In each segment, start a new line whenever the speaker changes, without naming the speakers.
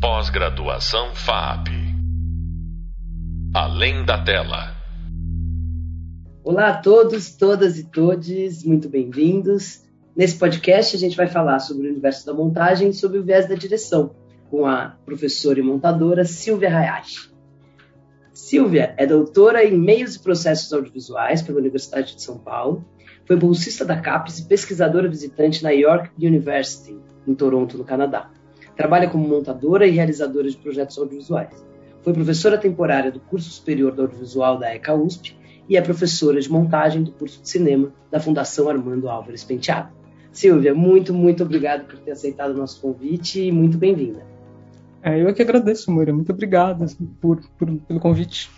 Pós-graduação FAP. Além da tela.
Olá a todos, todas e todes, muito bem-vindos. Nesse podcast a gente vai falar sobre o universo da montagem e sobre o viés da direção, com a professora e montadora Silvia Hayashi. Silvia é doutora em Meios e Processos Audiovisuais pela Universidade de São Paulo, foi bolsista da CAPES e pesquisadora visitante na York University, em Toronto, no Canadá. Trabalha como montadora e realizadora de projetos audiovisuais. Foi professora temporária do curso superior do audiovisual da ECA USP e é professora de montagem do curso de cinema da Fundação Armando Álvares Penteado. Silvia, muito, muito obrigado por ter aceitado o nosso convite e muito bem-vinda.
É, eu é que agradeço, Moira. Muito obrigado por, por, pelo convite.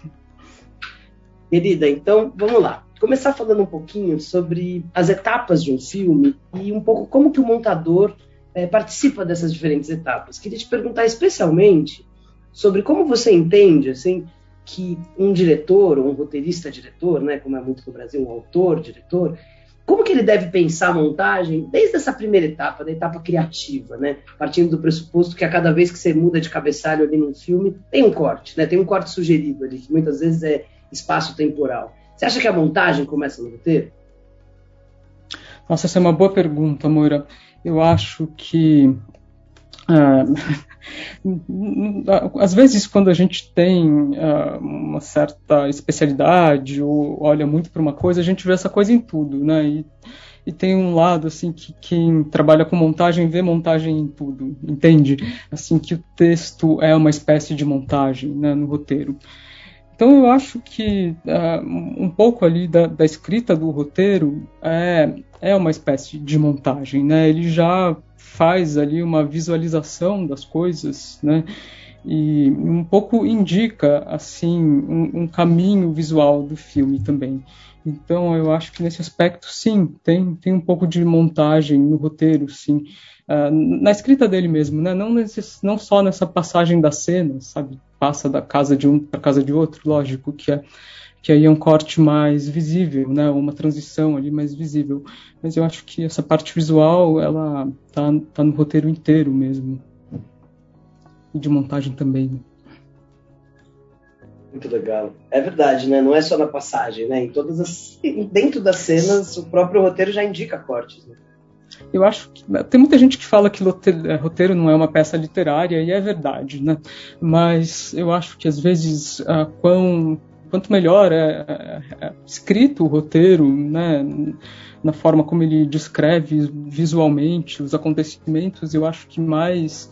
Querida, então vamos lá. Começar falando um pouquinho sobre as etapas de um filme e um pouco como que o montador é, participa dessas diferentes etapas. Queria te perguntar especialmente sobre como você entende assim que um diretor ou um roteirista diretor, né, como é muito no Brasil, um autor diretor, como que ele deve pensar a montagem desde essa primeira etapa, da etapa criativa, né? Partindo do pressuposto que a cada vez que você muda de cabeçalho ali num filme, tem um corte, né? Tem um corte sugerido ali, que muitas vezes é espaço temporal. Você acha que a montagem começa no roteiro?
Nossa, essa é uma boa pergunta, Moira eu acho que Uh, às vezes, quando a gente tem uh, uma certa especialidade ou olha muito para uma coisa, a gente vê essa coisa em tudo, né? E, e, tem um lado assim que quem trabalha com montagem vê montagem em tudo, entende? Assim que o texto é uma espécie de montagem, né, no roteiro. Então eu acho que uh, um pouco ali da, da, escrita do roteiro é, é uma espécie de montagem, né? Ele já faz ali uma visualização das coisas, né? E um pouco indica assim um, um caminho visual do filme também. Então eu acho que nesse aspecto sim tem tem um pouco de montagem no roteiro, sim. Uh, na escrita dele mesmo, né? Não, nesse, não só nessa passagem da cena, sabe? Passa da casa de um para casa de outro, lógico que é que aí é um corte mais visível, né, uma transição ali mais visível. Mas eu acho que essa parte visual, ela tá, tá no roteiro inteiro mesmo. E de montagem também.
Muito legal. É verdade, né? Não é só na passagem, né? Em todas as dentro das cenas, o próprio roteiro já indica cortes, né?
Eu acho que tem muita gente que fala que é, roteiro não é uma peça literária e é verdade, né? Mas eu acho que às vezes quão, quanto melhor é, é, é, escrito o roteiro, né? Na forma como ele descreve visualmente os acontecimentos, eu acho que mais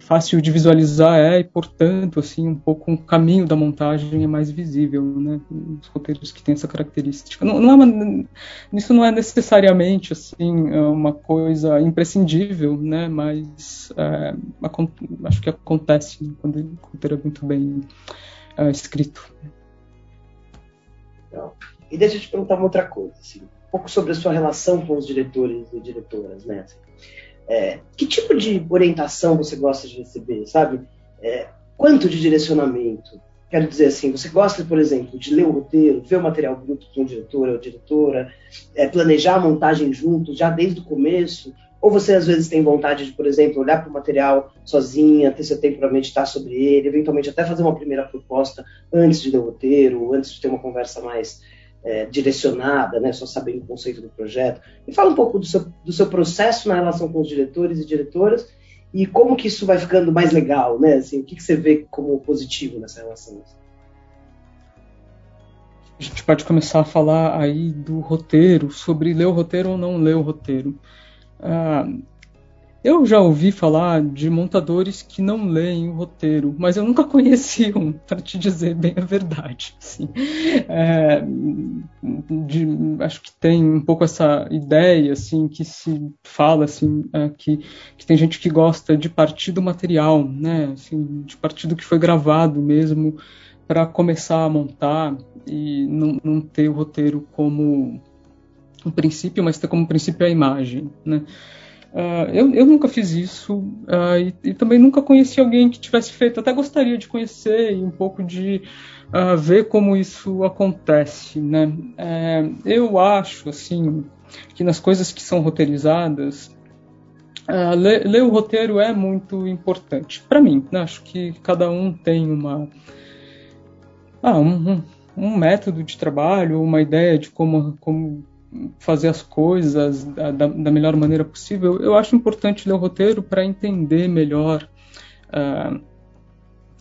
fácil de visualizar é e portanto assim um pouco o um caminho da montagem é mais visível né? Os roteiros que têm essa característica. Não, não é uma, isso não é necessariamente assim uma coisa imprescindível né? Mas é, acho que acontece quando o roteiro é muito bem é, escrito.
E deixa eu te perguntar uma outra coisa assim, um pouco sobre a sua relação com os diretores e diretoras né? Assim, é, que tipo de orientação você gosta de receber, sabe? É, quanto de direcionamento? Quero dizer assim, você gosta, por exemplo, de ler o roteiro, ver o material bruto com o diretor ou diretora, é, planejar a montagem junto, já desde o começo? Ou você às vezes tem vontade de, por exemplo, olhar para o material sozinha, ter seu tempo para meditar sobre ele, eventualmente até fazer uma primeira proposta antes de ler o roteiro, antes de ter uma conversa mais é, direcionada, né, só sabendo o conceito do projeto. Me fala um pouco do seu, do seu processo na relação com os diretores e diretoras e como que isso vai ficando mais legal, né? Assim, o que, que você vê como positivo nessa relação?
A gente pode começar a falar aí do roteiro, sobre ler o roteiro ou não ler o roteiro. Ah, eu já ouvi falar de montadores que não leem o roteiro, mas eu nunca conheci um, para te dizer bem a verdade. Assim. É, de, acho que tem um pouco essa ideia assim que se fala assim é, que, que tem gente que gosta de partir do material, né? Assim, de partir do que foi gravado mesmo para começar a montar e não, não ter o roteiro como um princípio, mas ter como princípio a imagem, né? Uh, eu, eu, nunca fiz isso uh, e, e, também nunca conheci alguém que tivesse feito. Até gostaria de conhecer e um pouco de uh, ver como isso acontece. Né? É, eu acho assim que nas coisas que são roteirizadas ler, ler, o roteiro é muito importante para mim. Né? Acho que cada um tem uma ah, um, um, um, método de trabalho, uma ideia de como, como fazer as coisas da, da, melhor maneira possível. Eu acho importante ler o roteiro para entender melhor uh,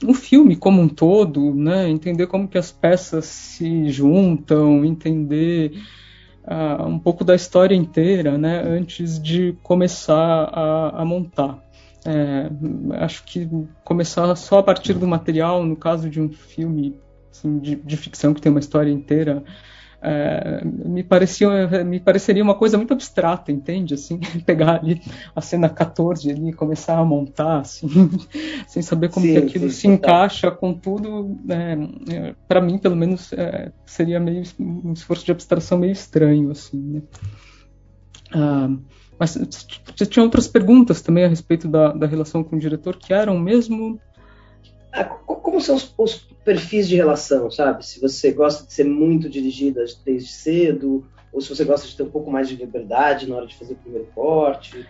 o filme como um todo, né? Entender como que as peças se juntam, entender uh, um pouco da história inteira, né? Antes de começar a, a montar. É, acho que começar só a partir do material, no caso de um filme assim, de, de ficção que tem uma história inteira, é, me, parecia, me pareceria uma coisa muito abstrata, entende? Assim, pegar ali a cena 14 ali e começar a montar, assim, sem saber como sim, que aquilo sim, se encaixa com tudo, né, é, para mim, pelo menos, é, seria meio um esforço de abstração meio estranho, assim, né? ah, mas você tinha outras perguntas também a respeito da, da relação com o diretor que eram mesmo
como são os, os, perfis de relação, sabe? Se você gosta de ser muito dirigida desde cedo, ou se você gosta de ter um pouco mais de liberdade na hora de fazer o primeiro corte.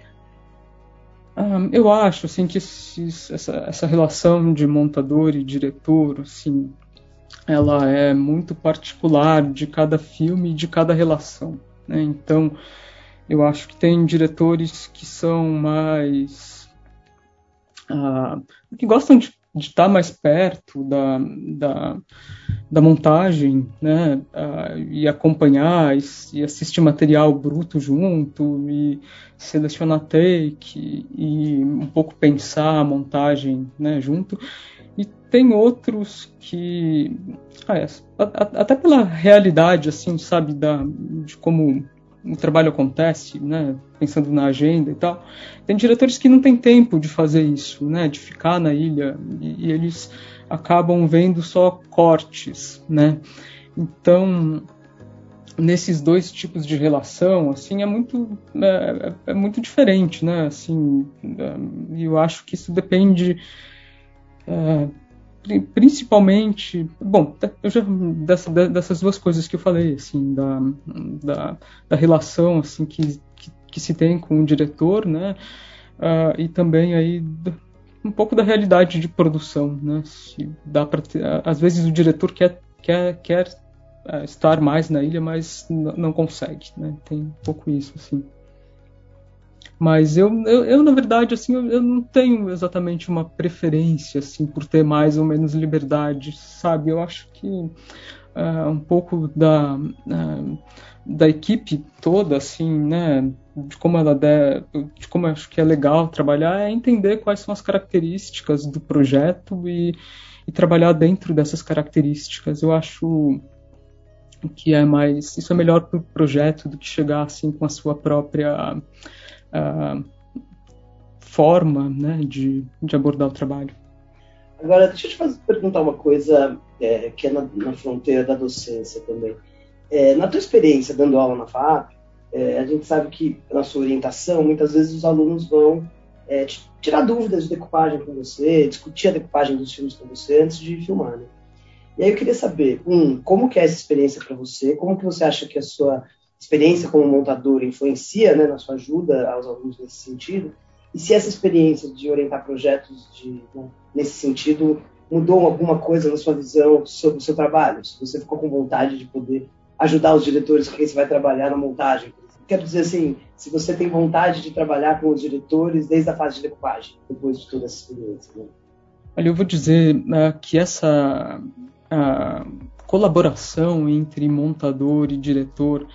Ah, eu acho assim que essa, essa relação de montador e diretor, assim, ela é muito particular de cada filme e de cada relação. Né? Então, eu acho que tem diretores que são mais que gostam de estar tá mais perto da, da, da montagem, né, e acompanhar e, e, assistir material bruto junto e selecionar take e um pouco pensar a montagem, né, junto. E tem outros que, ah, é, até pela realidade, assim, sabe, da, de como o trabalho acontece, né, pensando na agenda e tal, tem diretores que não têm tempo de fazer isso, né, de ficar na ilha e, e eles acabam vendo só cortes, né. Então, nesses dois tipos de relação, assim, é muito é, é, muito diferente, né, assim, é, eu acho que isso depende é, principalmente, bom, eu já dessa, dessas duas coisas que eu falei, assim, da, da, da relação assim que, que, que, se tem com o diretor, né, uh, e também aí um pouco da realidade de produção, né, se dá para às vezes o diretor quer quer quer uh, estar mais na ilha, mas não consegue, né, tem um pouco isso, assim. Mas eu, eu, eu, na verdade, assim, eu, eu, não tenho exatamente uma preferência, assim, por ter mais ou menos liberdade, sabe? Eu acho que uh, um pouco da, uh, da equipe toda, assim, né? De como ela de, de como eu acho que é legal trabalhar é entender quais são as características do projeto e, e trabalhar dentro dessas características. Eu acho que é mais isso é melhor para o projeto do que chegar assim com a sua própria uh, forma né, de, de abordar o trabalho.
Agora, deixa eu te fazer, perguntar uma coisa é, que é na, na, fronteira da docência também. É, na tua experiência dando aula na FAP, é, a gente sabe que na sua orientação, muitas vezes os alunos vão é, tirar dúvidas de decupagem com você, discutir a decupagem dos filmes com você antes de filmar. Né? E aí eu queria saber, um, como que é essa experiência para você? Como que você acha que a sua experiência como montador influencia né, na sua ajuda aos alunos nesse sentido? E se essa experiência de orientar projetos de, né, nesse sentido mudou alguma coisa na sua visão sobre o seu trabalho? Se você ficou com vontade de poder ajudar os diretores com quem você vai trabalhar na montagem? Quero dizer assim, se você tem vontade de trabalhar com os diretores desde a fase de decupagem, depois de toda essa experiência. Né?
Olha, eu vou dizer uh, que essa colaboração entre montador e diretor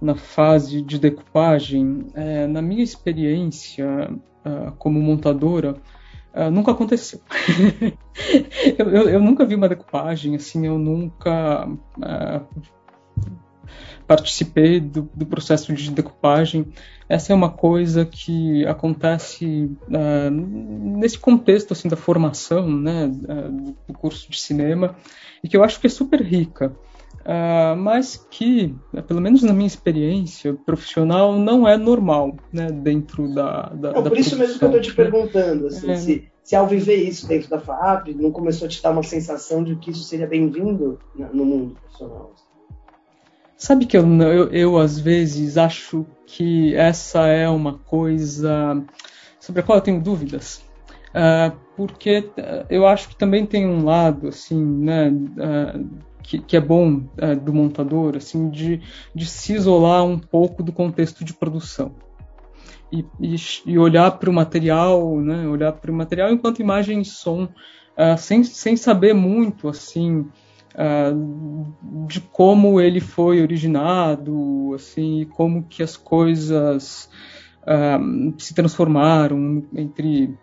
na fase de decupagem, é, na minha experiência uh, como montadora, uh, nunca aconteceu. eu, eu, eu, nunca vi uma decupagem, assim, eu nunca uh, participei do, do, processo de decupagem. Essa é uma coisa que acontece nesse contexto assim da formação, né, do curso de cinema e que eu acho que é super rica. Uh, mas que, né, pelo menos na minha experiência profissional, não é normal né, dentro da. da,
não,
da
por isso mesmo que eu estou te perguntando, assim, é. se, se ao viver isso dentro da FAP, não começou a te dar uma sensação de que isso seria bem-vindo no mundo profissional?
Sabe que eu, eu, eu, às vezes acho que essa é uma coisa sobre a qual eu tenho dúvidas, uh, porque eu acho que também tem um lado assim, né, uh, que, que, é bom uh, do montador, assim, de, de se isolar um pouco do contexto de produção. E, e, e olhar para o material, né, olhar para o material enquanto imagem e som, sem, sem saber muito assim de como ele foi originado, assim, como que as coisas uh, se transformaram entre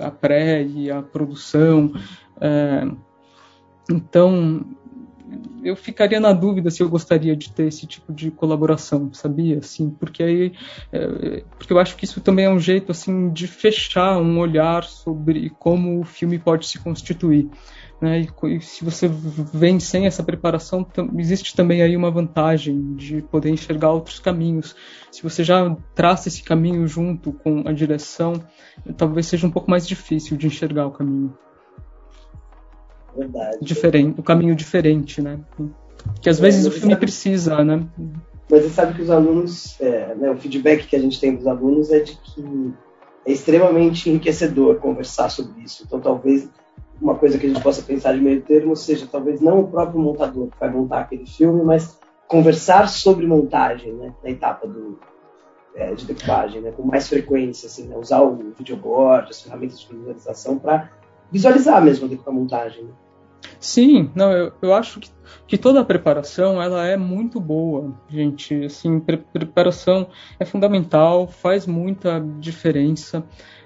a pré e a produção. Uh, então, eu ficaria na dúvida se eu gostaria de ter esse tipo de colaboração, sabia? Assim, porque aí, é, porque eu acho que isso também é um jeito assim de fechar um olhar sobre como o filme pode se constituir. Né? E, se você vem sem essa preparação, existe também aí uma vantagem de poder enxergar outros caminhos. Se você já traça esse caminho junto com a direção, talvez seja um pouco mais difícil de enxergar o caminho.
Verdade.
Diferente, o caminho diferente, né? Que às é, vezes o filme sabe, precisa, né?
Mas você sabe que os alunos, é, né, o feedback que a gente tem dos alunos é de que é extremamente enriquecedor conversar sobre isso. Então, talvez uma coisa que a gente possa pensar de meio termo seja talvez não o próprio montador que vai montar aquele filme, mas conversar sobre montagem, né, na etapa do, é, de decupagem, né, com mais frequência, assim, né, usar o videoboard, as ferramentas de visualização para visualizar mesmo a montagem. Né?
Sim, não, eu, eu acho que, que toda a preparação ela é muito boa, gente. Assim, pre preparação é fundamental, faz muita diferença.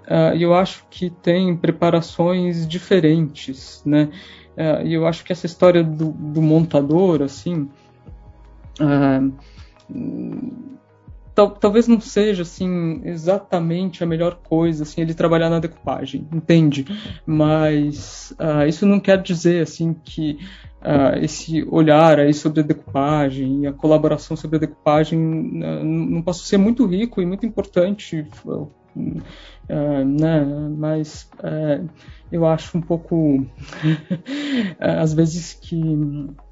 Uh, e eu acho que tem preparações diferentes, né? Uh, e eu acho que essa história do, do montador, assim, uh, tal, talvez não seja assim exatamente a melhor coisa assim ele trabalhar na decupagem, entende? Mas isso não quer dizer assim que esse olhar aí sobre a decupagem e a colaboração sobre a decupagem não possa ser muito rico e muito importante Uh, né? Mas uh, eu acho um pouco, às vezes que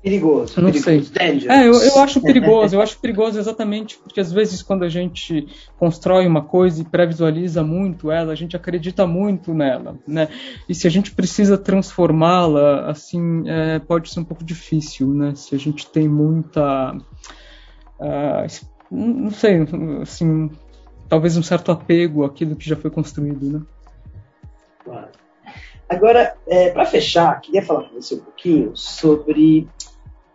perigoso.
Não
perigoso,
sei. É, eu, eu acho perigoso. eu acho perigoso exatamente porque às vezes quando a gente constrói uma coisa e pré-visualiza muito ela, a gente acredita muito nela, né? E se a gente precisa transformá-la, assim, é, pode ser um pouco difícil, né? Se a gente tem muita Uh, não sei, assim, talvez um certo apego àquilo que já foi construído, né?
Claro. Agora, é, para fechar, queria falar com você um pouquinho sobre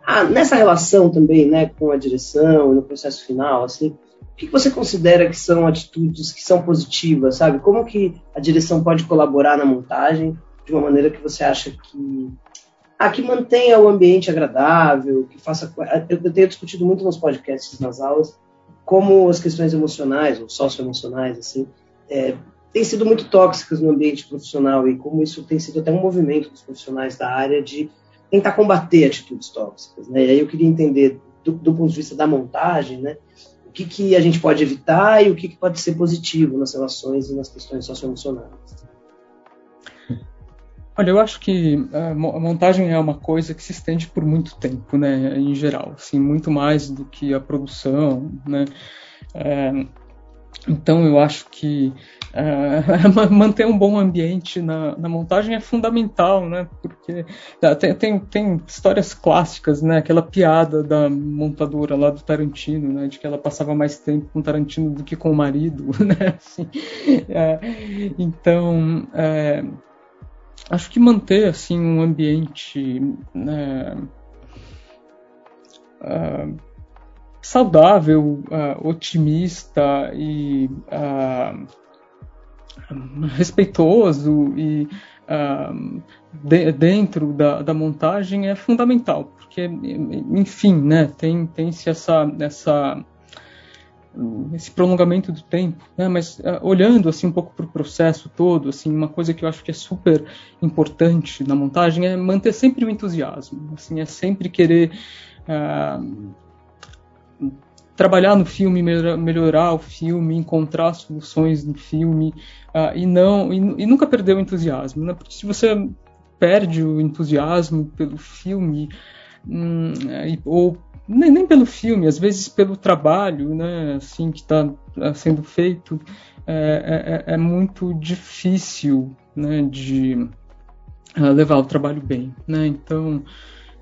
ah, nessa relação também, né, com a direção e no processo final, assim, o que você considera que são atitudes que são positivas, sabe? Como que a direção pode colaborar na montagem de uma maneira que você acha que ah, que mantenha o ambiente agradável, que faça. Eu tenho discutido muito nos podcasts, nas aulas, como as questões emocionais ou socioemocionais assim é, têm sido muito tóxicas no ambiente profissional e como isso tem sido até um movimento dos profissionais da área de tentar combater atitudes tóxicas, né? E aí eu queria entender do, do ponto de vista da montagem, né? O que, que a gente pode evitar e o que, que pode ser positivo nas relações e nas questões socioemocionais.
Olha, eu acho que a montagem é uma coisa que se estende por muito tempo, né, em geral, assim, muito mais do que a produção, né. É, então eu acho que é, manter um bom ambiente na, na, montagem é fundamental, né? Porque tá, tem, tem, tem, histórias clássicas, né? Aquela piada da montadora lá do Tarantino, né? De que ela passava mais tempo com o Tarantino do que com o marido, né? Assim, é, então é, acho que manter assim um ambiente né, uh, saudável, uh, otimista e uh, respeitoso e de, dentro da, da, montagem é fundamental, porque enfim, né, tem tem se essa essa esse prolongamento do tempo, né? mas uh, olhando assim um pouco para o processo todo, assim uma coisa que eu acho que é super importante na montagem é manter sempre o entusiasmo, assim é sempre querer uh, trabalhar no filme, melhorar, o filme, encontrar soluções no filme uh, e não e, e, nunca perder o entusiasmo, né? Porque se você perde o entusiasmo pelo filme hum, ou nem, nem, pelo filme, às vezes pelo trabalho, né, assim que está tá sendo feito, é, é, é, muito difícil, né, de uh, levar o trabalho bem, né? Então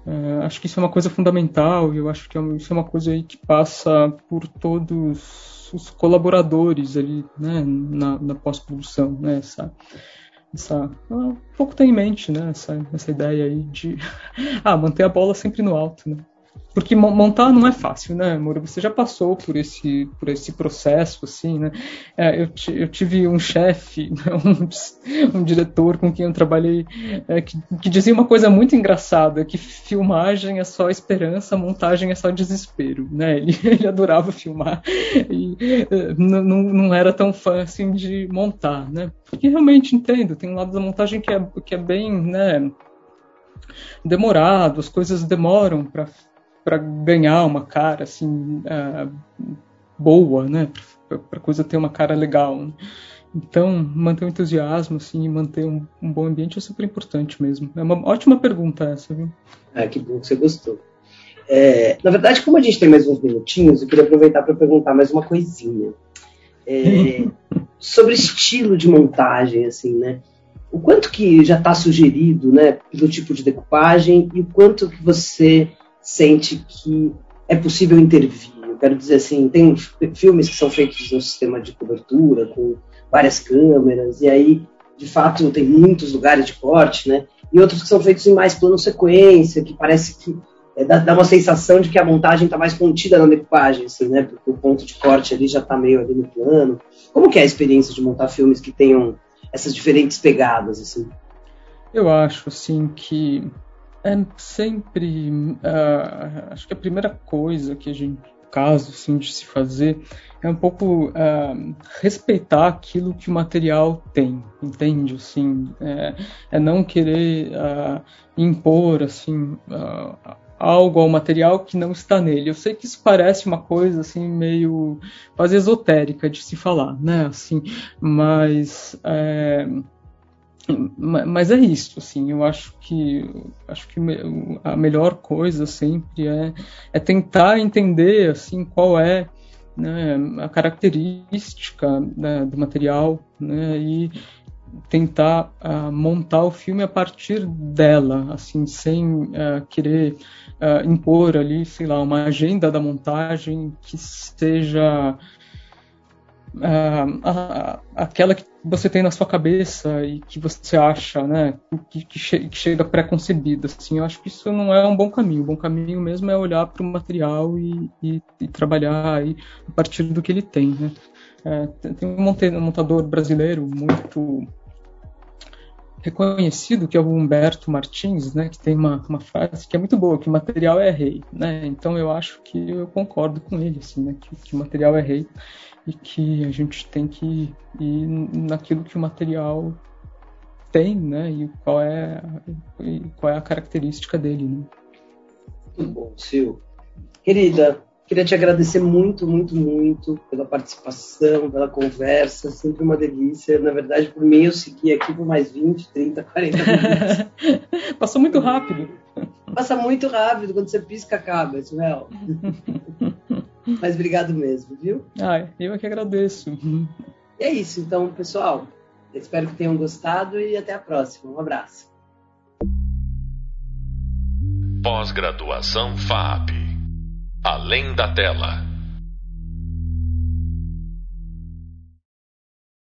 uh, acho que isso é uma coisa fundamental e eu acho que é isso é uma coisa aí que passa por todos os colaboradores ali, né, na, na pós-produção, né? Essa, essa um pouco tem em mente, né? Essa, essa ideia aí de ah, manter a bola sempre no alto, né? Porque montar não é fácil, né, Moura? Você já passou por esse, por esse processo, assim, né? É, eu, eu, tive um chefe, um, um, diretor com quem eu trabalhei, é, que, que, dizia uma coisa muito engraçada, que filmagem é só esperança, montagem é só desespero, né? Ele, ele adorava filmar e é, não, não era tão fã, assim, de montar, né? Porque realmente entendo, tem um lado da montagem que é, que é bem, né demorado, as coisas demoram para para ganhar uma cara assim uh, boa, né? Para a coisa ter uma cara legal. Né? Então, manter o entusiasmo assim, manter um, um, bom ambiente é super importante mesmo. É uma ótima pergunta essa, viu?
Ah, que bom que você gostou. É, na verdade, como a gente tem mais uns minutinhos, eu queria aproveitar para perguntar mais uma coisinha. É, sobre estilo de montagem, assim, né? O quanto que já está sugerido, né, pelo tipo de decupagem e o quanto que você sente que é possível intervir. Eu quero dizer assim, tem filmes que são feitos no sistema de cobertura, com várias câmeras, e aí, de fato, tem muitos lugares de corte, né? E outros que são feitos em mais plano sequência, que parece que é, dá, dá, uma sensação de que a montagem está mais contida na decupagem, assim, né? Porque o ponto de corte ali já está meio ali no plano. Como que é a experiência de montar filmes que tenham essas diferentes pegadas, assim?
Eu acho, assim, que é sempre. Uh, acho que a primeira coisa que a gente. Caso assim, de se fazer é um pouco uh, respeitar aquilo que o material tem, entende? Assim, é, é não querer uh, impor assim algo ao material que não está nele. Eu sei que isso parece uma coisa assim meio quase esotérica de se falar, né? Assim, mas é, mas é isso, assim, eu acho que acho que a melhor coisa sempre é, é tentar entender assim qual é né, a característica né, do material né, e tentar uh, montar o filme a partir dela, assim, sem uh, querer uh, impor ali, sei lá, uma agenda da montagem que seja aquela que você tem na sua cabeça e que você acha, né, que, que, che que chega pré-concebida, assim, eu acho que isso não é um bom caminho. O bom caminho mesmo é olhar para o material e, e, e, trabalhar a partir do que ele tem, né. É, tem um montador brasileiro muito reconhecido, que é o Humberto Martins, né, que tem uma, uma frase que é muito boa, que material é rei, né, então eu acho que eu concordo com ele, assim, né, que, que o material é rei e que a gente tem que ir naquilo que o material tem, né, e qual é, e qual é a característica dele, né.
Muito bom, Sil. Querida, Queria te agradecer muito, muito, muito pela participação, pela conversa, sempre uma delícia. Na verdade, por mim, eu segui aqui por mais 20, 30, 40 minutos.
Passou muito rápido.
Passa muito rápido, quando você pisca, acaba, isso é Mas obrigado mesmo, viu?
Ah, eu é que agradeço.
E é isso, então, pessoal. Espero que tenham gostado e até a próxima. Um abraço.
Pós-graduação FAP Além da tela.